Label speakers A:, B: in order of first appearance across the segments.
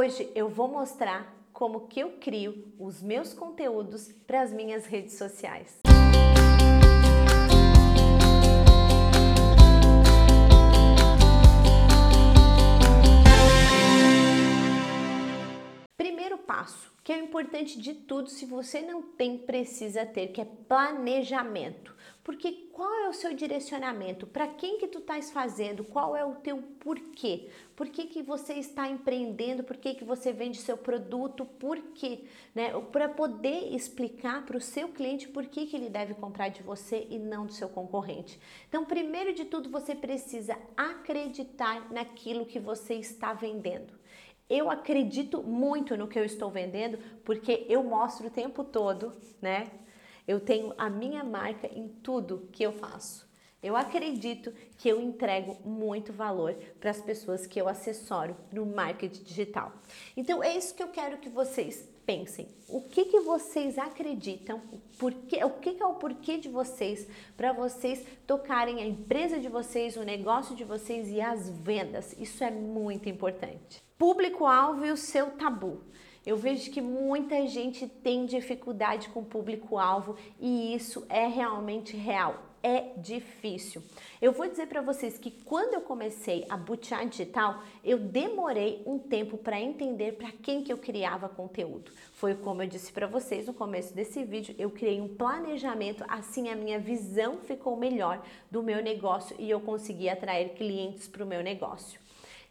A: Hoje eu vou mostrar como que eu crio os meus conteúdos para as minhas redes sociais. Primeiro passo, que é o importante de tudo, se você não tem, precisa ter, que é planejamento. Porque qual é o seu direcionamento? Para quem que tu estás fazendo? Qual é o teu porquê? Por que, que você está empreendendo? Por que, que você vende seu produto? Por quê? Né? Para poder explicar para o seu cliente por que, que ele deve comprar de você e não do seu concorrente. Então, primeiro de tudo, você precisa acreditar naquilo que você está vendendo. Eu acredito muito no que eu estou vendendo porque eu mostro o tempo todo, né? Eu tenho a minha marca em tudo que eu faço. Eu acredito que eu entrego muito valor para as pessoas que eu assessoro no marketing digital. Então é isso que eu quero que vocês pensem. O que, que vocês acreditam? Porquê, o que, que é o porquê de vocês para vocês tocarem a empresa de vocês, o negócio de vocês e as vendas? Isso é muito importante. Público-alvo e o seu tabu. Eu vejo que muita gente tem dificuldade com o público-alvo e isso é realmente real. É difícil. Eu vou dizer para vocês que quando eu comecei a butiar digital, eu demorei um tempo para entender para quem que eu criava conteúdo. Foi como eu disse para vocês no começo desse vídeo, eu criei um planejamento, assim a minha visão ficou melhor do meu negócio e eu consegui atrair clientes para o meu negócio.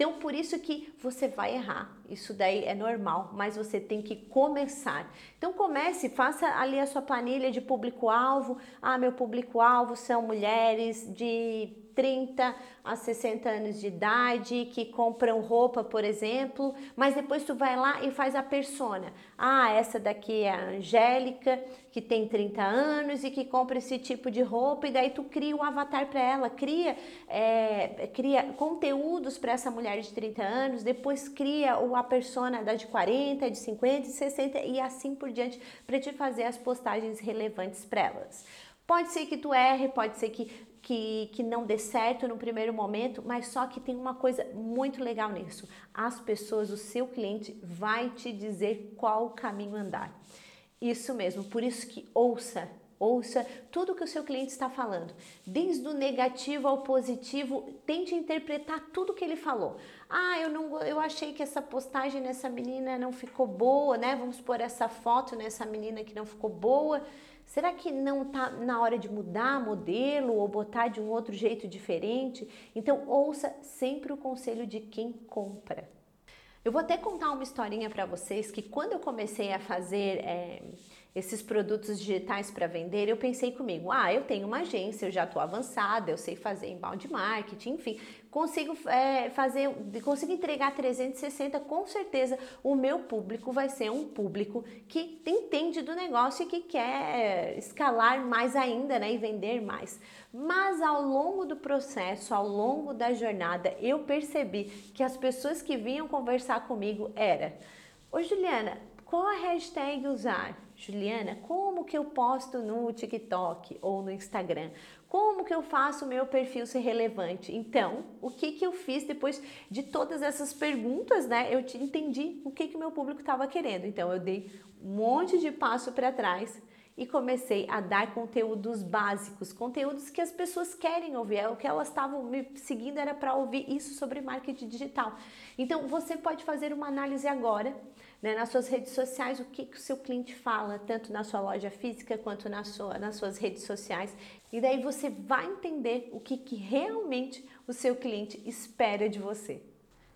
A: Então, por isso que você vai errar. Isso daí é normal, mas você tem que começar. Então, comece, faça ali a sua planilha de público-alvo. Ah, meu público-alvo são mulheres de 30 a 60 anos de idade que compram roupa, por exemplo, mas depois tu vai lá e faz a persona. Ah, essa daqui é a Angélica, que tem 30 anos e que compra esse tipo de roupa, e daí tu cria um avatar para ela, cria, é, cria conteúdos para essa mulher de 30 anos, depois cria a persona da de 40, de 50, de 60 e assim por diante, para te fazer as postagens relevantes para elas. Pode ser que tu erre, pode ser que que, que não dê certo no primeiro momento, mas só que tem uma coisa muito legal nisso. As pessoas, o seu cliente vai te dizer qual caminho andar. Isso mesmo, por isso que ouça, ouça tudo que o seu cliente está falando. Desde o negativo ao positivo, tente interpretar tudo que ele falou. Ah, eu não eu achei que essa postagem nessa menina não ficou boa, né? Vamos pôr essa foto nessa menina que não ficou boa. Será que não está na hora de mudar modelo ou botar de um outro jeito diferente? Então, ouça sempre o conselho de quem compra. Eu vou até contar uma historinha para vocês que quando eu comecei a fazer é, esses produtos digitais para vender, eu pensei comigo, ah, eu tenho uma agência, eu já estou avançada, eu sei fazer embalde marketing, enfim, consigo é, fazer, consigo entregar 360, com certeza o meu público vai ser um público que entende do negócio e que quer escalar mais ainda, né, e vender mais. Mas ao longo do processo, ao longo da jornada, eu percebi que as pessoas que vinham conversar comigo era, Ô Juliana, qual a hashtag usar? Juliana, como que eu posto no TikTok ou no Instagram? Como que eu faço o meu perfil ser relevante? Então, o que que eu fiz depois de todas essas perguntas, né? Eu entendi o que que o meu público estava querendo. Então, eu dei um monte de passo para trás e comecei a dar conteúdos básicos, conteúdos que as pessoas querem ouvir, é o que elas estavam me seguindo era para ouvir isso sobre marketing digital. Então, você pode fazer uma análise agora né, nas suas redes sociais, o que, que o seu cliente fala, tanto na sua loja física quanto na sua, nas suas redes sociais. E daí você vai entender o que, que realmente o seu cliente espera de você.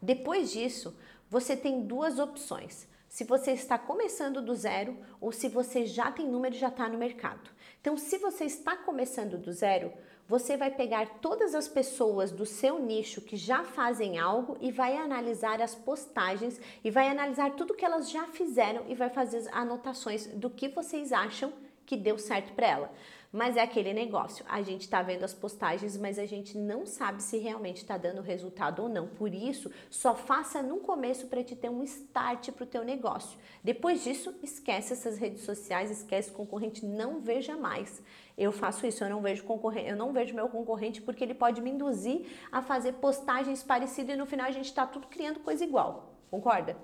A: Depois disso, você tem duas opções. Se você está começando do zero ou se você já tem número e já está no mercado. Então, se você está começando do zero, você vai pegar todas as pessoas do seu nicho que já fazem algo e vai analisar as postagens e vai analisar tudo que elas já fizeram e vai fazer anotações do que vocês acham que deu certo para ela. Mas é aquele negócio, a gente está vendo as postagens, mas a gente não sabe se realmente está dando resultado ou não. Por isso, só faça no começo para te ter um start para o teu negócio. Depois disso, esquece essas redes sociais, esquece concorrente, não veja mais. Eu faço isso, eu não vejo concorrente, eu não vejo meu concorrente porque ele pode me induzir a fazer postagens parecidas e no final a gente está tudo criando coisa igual. concorda?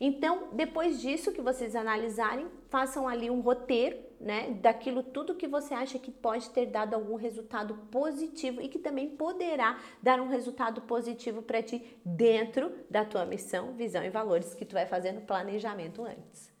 A: Então, depois disso que vocês analisarem, façam ali um roteiro, né, daquilo tudo que você acha que pode ter dado algum resultado positivo e que também poderá dar um resultado positivo para ti dentro da tua missão, visão e valores que tu vai fazer no planejamento antes.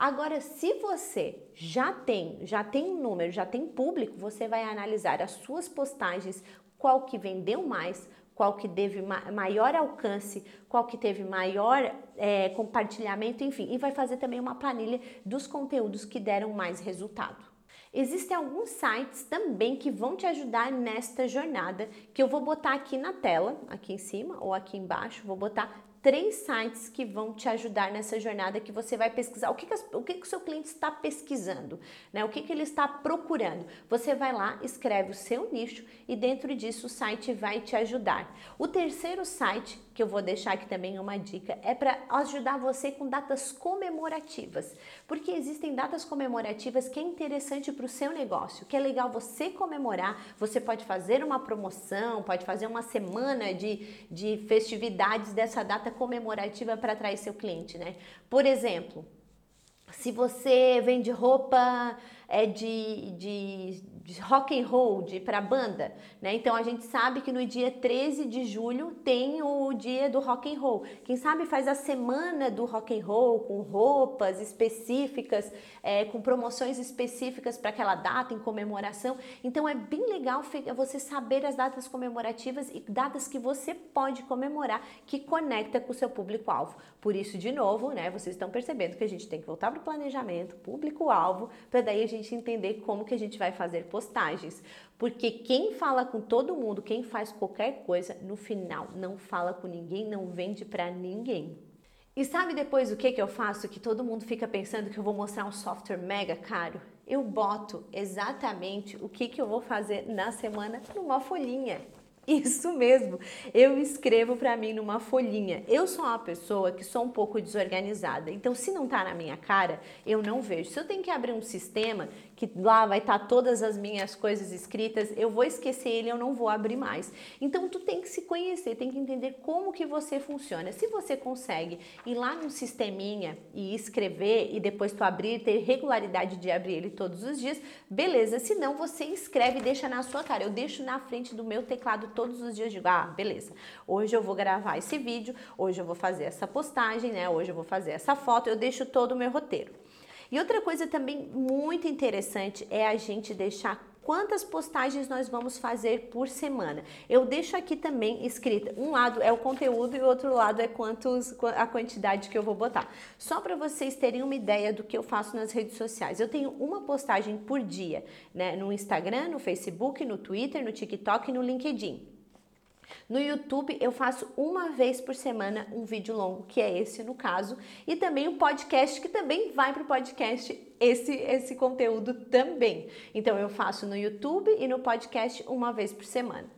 A: Agora, se você já tem, já tem um número, já tem público, você vai analisar as suas postagens, qual que vendeu mais, qual que teve maior alcance, qual que teve maior é, compartilhamento, enfim, e vai fazer também uma planilha dos conteúdos que deram mais resultado. Existem alguns sites também que vão te ajudar nesta jornada, que eu vou botar aqui na tela, aqui em cima ou aqui embaixo, vou botar três sites que vão te ajudar nessa jornada que você vai pesquisar. O que, que, o, que, que o seu cliente está pesquisando, né? O que, que ele está procurando. Você vai lá, escreve o seu nicho e dentro disso o site vai te ajudar. O terceiro site que eu vou deixar aqui também uma dica é para ajudar você com datas comemorativas, porque existem datas comemorativas que é interessante para o seu negócio, que é legal você comemorar. Você pode fazer uma promoção, pode fazer uma semana de, de festividades dessa data comemorativa para atrair seu cliente, né? Por exemplo, se você vende roupa é, de, de de rock and roll, para banda, né? Então a gente sabe que no dia 13 de julho tem o dia do rock and roll. Quem sabe faz a semana do rock and roll com roupas específicas, é, com promoções específicas para aquela data em comemoração. Então é bem legal você saber as datas comemorativas e datas que você pode comemorar que conecta com o seu público-alvo. Por isso, de novo, né? Vocês estão percebendo que a gente tem que voltar para o planejamento, público-alvo, para daí a gente entender como que a gente vai fazer postagens. Porque quem fala com todo mundo, quem faz qualquer coisa, no final não fala com ninguém, não vende para ninguém. E sabe depois o que, que eu faço? Que todo mundo fica pensando que eu vou mostrar um software mega caro? Eu boto exatamente o que, que eu vou fazer na semana numa folhinha. Isso mesmo, eu escrevo para mim numa folhinha. Eu sou uma pessoa que sou um pouco desorganizada, então se não tá na minha cara, eu não vejo. Se eu tenho que abrir um sistema que lá vai estar tá todas as minhas coisas escritas, eu vou esquecer ele, eu não vou abrir mais. Então tu tem que se conhecer, tem que entender como que você funciona. Se você consegue ir lá num sisteminha e escrever e depois tu abrir, ter regularidade de abrir ele todos os dias, beleza. Se não, você escreve e deixa na sua cara. Eu deixo na frente do meu teclado todos os dias, digo, ah, beleza. Hoje eu vou gravar esse vídeo, hoje eu vou fazer essa postagem, né? Hoje eu vou fazer essa foto, eu deixo todo o meu roteiro. E outra coisa também muito interessante é a gente deixar quantas postagens nós vamos fazer por semana. Eu deixo aqui também escrita, um lado é o conteúdo e o outro lado é quantos a quantidade que eu vou botar. Só para vocês terem uma ideia do que eu faço nas redes sociais. Eu tenho uma postagem por dia, né, no Instagram, no Facebook, no Twitter, no TikTok e no LinkedIn. No YouTube eu faço uma vez por semana um vídeo longo, que é esse no caso, e também um podcast que também vai para o podcast esse esse conteúdo também. Então eu faço no YouTube e no podcast uma vez por semana.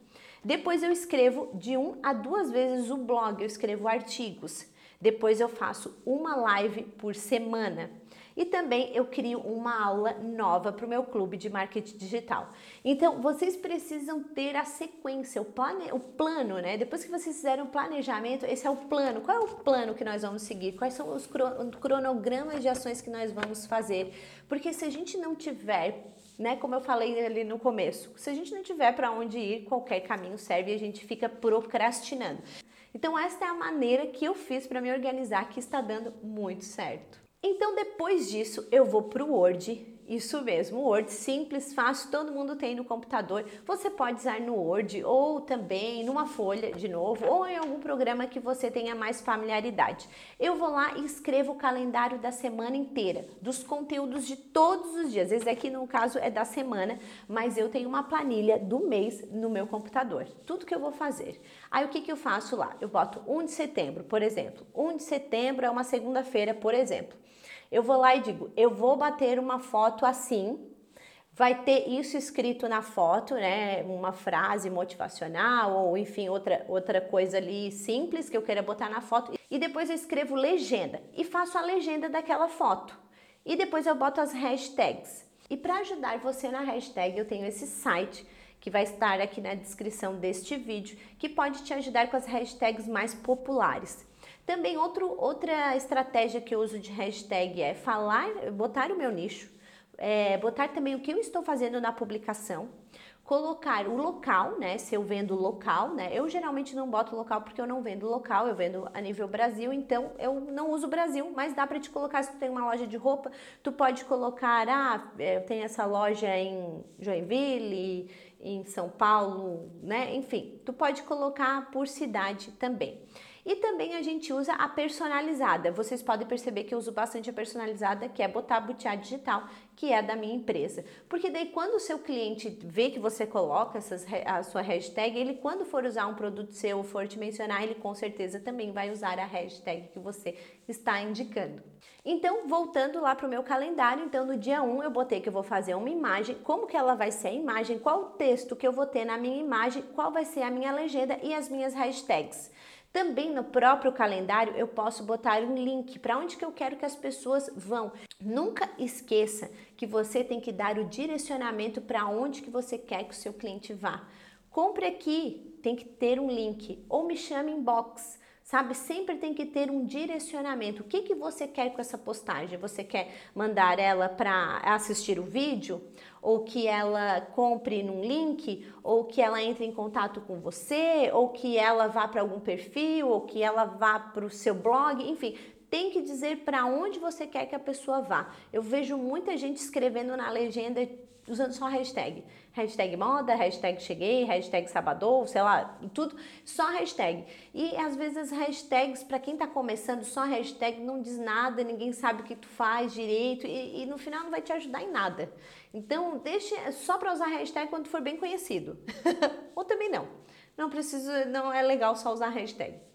A: Depois eu escrevo de um a duas vezes o blog, eu escrevo artigos. Depois eu faço uma live por semana. E também eu crio uma aula nova para o meu clube de marketing digital. Então, vocês precisam ter a sequência, o, plane, o plano, né? Depois que vocês fizerem o planejamento, esse é o plano. Qual é o plano que nós vamos seguir? Quais são os cronogramas de ações que nós vamos fazer? Porque se a gente não tiver né, como eu falei ali no começo, se a gente não tiver para onde ir, qualquer caminho serve e a gente fica procrastinando. Então esta é a maneira que eu fiz para me organizar que está dando muito certo. Então depois disso eu vou para o Word, isso mesmo, Word simples, fácil, todo mundo tem no computador. Você pode usar no Word ou também numa folha de novo ou em algum programa que você tenha mais familiaridade. Eu vou lá e escrevo o calendário da semana inteira, dos conteúdos de todos os dias. Esse aqui no caso é da semana, mas eu tenho uma planilha do mês no meu computador. Tudo que eu vou fazer. Aí o que, que eu faço lá? Eu boto 1 de setembro, por exemplo. 1 de setembro é uma segunda-feira, por exemplo. Eu vou lá e digo, eu vou bater uma foto assim, vai ter isso escrito na foto, né? Uma frase motivacional ou enfim, outra, outra coisa ali simples que eu queira botar na foto. E depois eu escrevo legenda e faço a legenda daquela foto. E depois eu boto as hashtags. E para ajudar você na hashtag, eu tenho esse site que vai estar aqui na descrição deste vídeo, que pode te ajudar com as hashtags mais populares. Também outro, outra estratégia que eu uso de hashtag é falar, botar o meu nicho, é, botar também o que eu estou fazendo na publicação, colocar o local, né? Se eu vendo local, né? Eu geralmente não boto local porque eu não vendo local, eu vendo a nível Brasil, então eu não uso Brasil, mas dá para te colocar se tu tem uma loja de roupa, tu pode colocar, ah, é, eu tenho essa loja em Joinville, em São Paulo, né? Enfim, tu pode colocar por cidade também. E também a gente usa a personalizada. Vocês podem perceber que eu uso bastante a personalizada, que é botar butiá digital, que é da minha empresa. Porque daí quando o seu cliente vê que você coloca essas, a sua hashtag, ele quando for usar um produto seu for te mencionar, ele com certeza também vai usar a hashtag que você está indicando. Então, voltando lá para o meu calendário, então no dia 1 eu botei que eu vou fazer uma imagem, como que ela vai ser a imagem, qual o texto que eu vou ter na minha imagem, qual vai ser a minha legenda e as minhas hashtags. Também no próprio calendário eu posso botar um link para onde que eu quero que as pessoas vão. Nunca esqueça que você tem que dar o direcionamento para onde que você quer que o seu cliente vá. Compre aqui, tem que ter um link ou me chame em box sabe? Sempre tem que ter um direcionamento. O que, que você quer com essa postagem? Você quer mandar ela para assistir o vídeo? Ou que ela compre num link? Ou que ela entre em contato com você? Ou que ela vá para algum perfil? Ou que ela vá para o seu blog? Enfim, tem que dizer para onde você quer que a pessoa vá. Eu vejo muita gente escrevendo na legenda usando só hashtag. Hashtag moda, hashtag cheguei, hashtag sabadou, sei lá, tudo, só hashtag. E às vezes as hashtags, para quem tá começando, só hashtag não diz nada, ninguém sabe o que tu faz direito e, e no final não vai te ajudar em nada. Então, deixe só para usar hashtag quando for bem conhecido. Ou também não. Não precisa, não é legal só usar hashtag.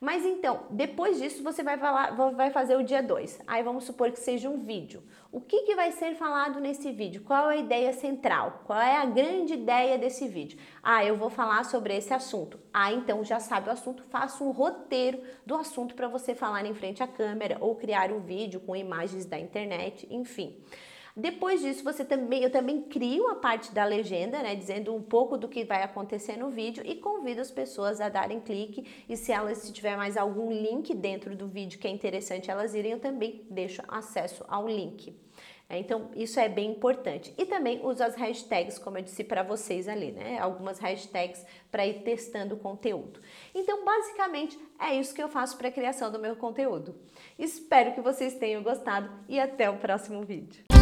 A: Mas então, depois disso você vai, falar, vai fazer o dia 2. Aí vamos supor que seja um vídeo. O que, que vai ser falado nesse vídeo? Qual é a ideia central? Qual é a grande ideia desse vídeo? Ah, eu vou falar sobre esse assunto. Ah, então já sabe o assunto, faça um roteiro do assunto para você falar em frente à câmera ou criar um vídeo com imagens da internet, enfim. Depois disso, você também, eu também crio a parte da legenda, né, dizendo um pouco do que vai acontecer no vídeo e convido as pessoas a darem clique e se elas se tiver mais algum link dentro do vídeo que é interessante elas irem, eu também deixo acesso ao link. É, então, isso é bem importante. E também uso as hashtags, como eu disse para vocês ali, né? Algumas hashtags para ir testando o conteúdo. Então, basicamente, é isso que eu faço para a criação do meu conteúdo. Espero que vocês tenham gostado e até o próximo vídeo.